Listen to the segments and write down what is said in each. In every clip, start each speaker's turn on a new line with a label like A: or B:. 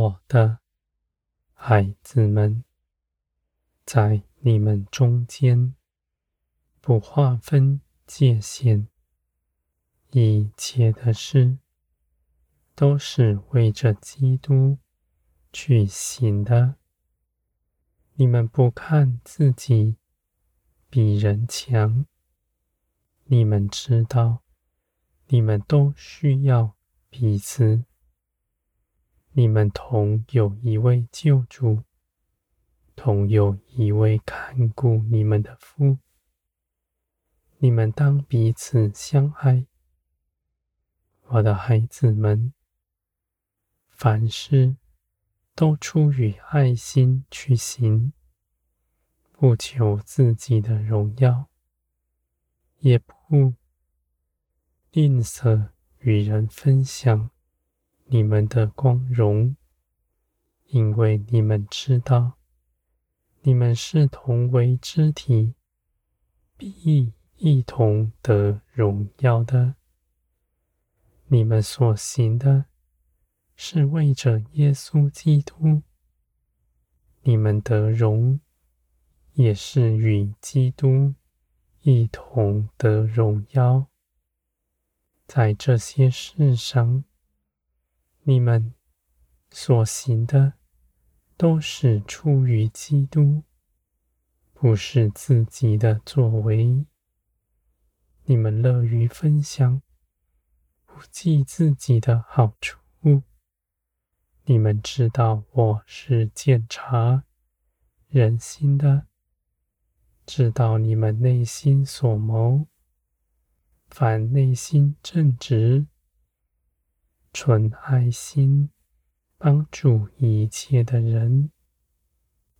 A: 我的孩子们，在你们中间不划分界限，一切的事都是为着基督去行的。你们不看自己比人强，你们知道，你们都需要彼此。你们同有一位救主，同有一位看顾你们的父。你们当彼此相爱，我的孩子们。凡事都出于爱心去行，不求自己的荣耀，也不吝啬与人分享。你们的光荣，因为你们知道，你们是同为肢体，必一同得荣耀的。你们所行的，是为着耶稣基督，你们的荣，也是与基督一同得荣耀。在这些事上。你们所行的都是出于基督，不是自己的作为。你们乐于分享，不计自己的好处。你们知道我是鉴察人心的，知道你们内心所谋，凡内心正直。纯爱心，帮助一切的人，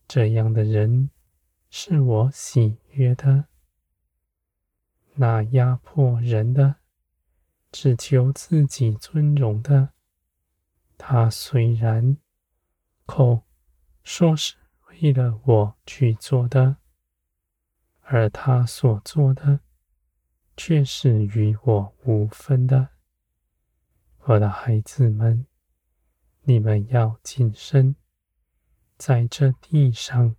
A: 这样的人是我喜悦的。那压迫人的，只求自己尊荣的，他虽然口说是为了我去做的，而他所做的却是与我无分的。我的孩子们，你们要谨慎，在这地上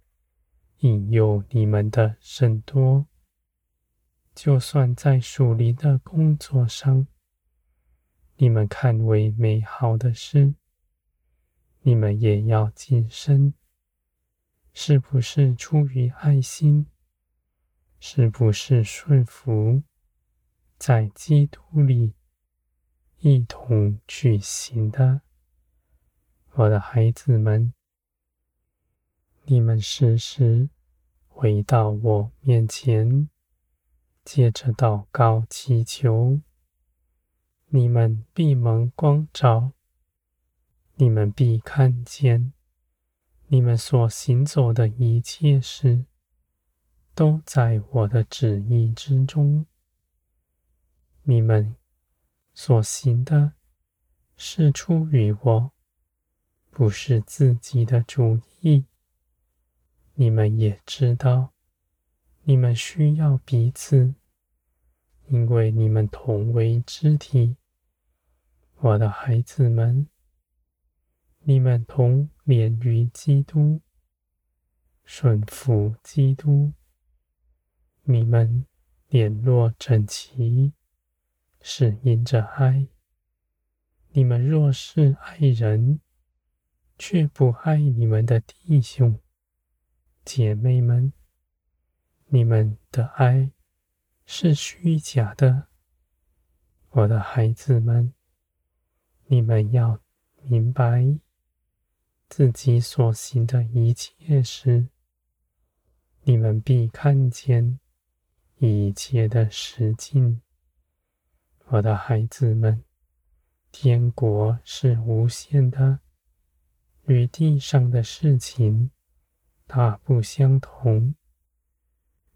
A: 引诱你们的甚多。就算在属灵的工作上，你们看为美好的事，你们也要谨慎，是不是出于爱心？是不是顺服在基督里？一同去行的，我的孩子们，你们时时回到我面前，借着祷告祈求，你们必蒙光照，你们必看见，你们所行走的一切事，都在我的旨意之中，你们。所行的是出于我，不是自己的主意。你们也知道，你们需要彼此，因为你们同为肢体。我的孩子们，你们同连于基督，顺服基督，你们联络整齐。是因着爱，你们若是爱人，却不爱你们的弟兄姐妹们，你们的爱是虚假的。我的孩子们，你们要明白自己所行的一切事，你们必看见一切的实境。我的孩子们，天国是无限的，与地上的事情大不相同。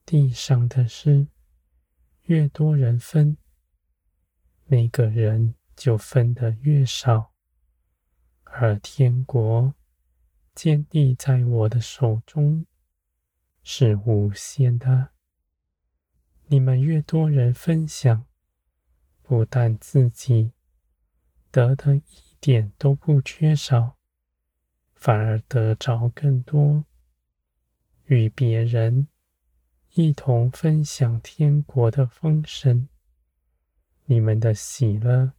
A: 地上的事，越多人分，每个人就分得越少；而天国建立在我的手中，是无限的。你们越多人分享。不但自己得的一点都不缺少，反而得着更多，与别人一同分享天国的丰盛，你们的喜乐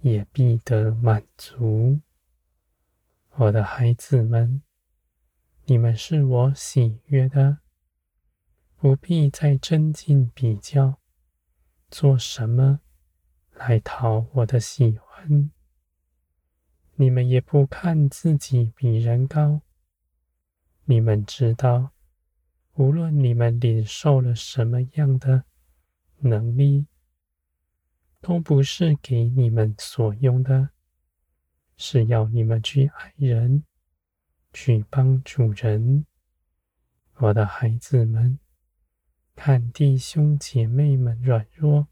A: 也必得满足。我的孩子们，你们是我喜悦的，不必再争竞比较，做什么来讨我的喜欢。你们也不看自己比人高，你们知道，无论你们领受了什么样的能力，都不是给你们所用的，是要你们去爱人。去帮助人，我的孩子们，看弟兄姐妹们软弱，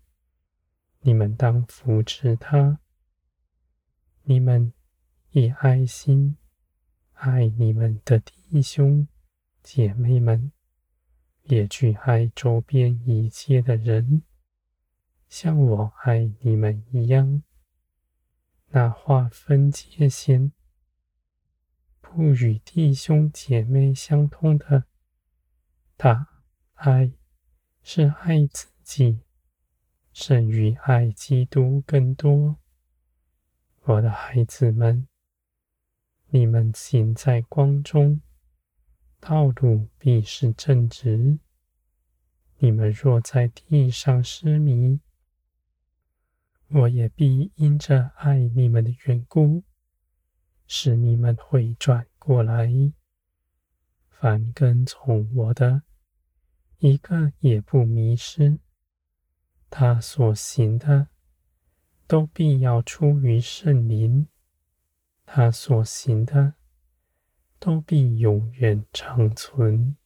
A: 你们当扶持他。你们以爱心爱你们的弟兄姐妹们，也去爱周边一切的人，像我爱你们一样。那划分界限。不与弟兄姐妹相通的大爱，是爱自己，胜于爱基督更多。我的孩子们，你们行在光中，道路必是正直。你们若在地上失迷，我也必因着爱你们的缘故。使你们回转过来，凡跟从我的，一个也不迷失。他所行的，都必要出于圣灵；他所行的，都必永远长存。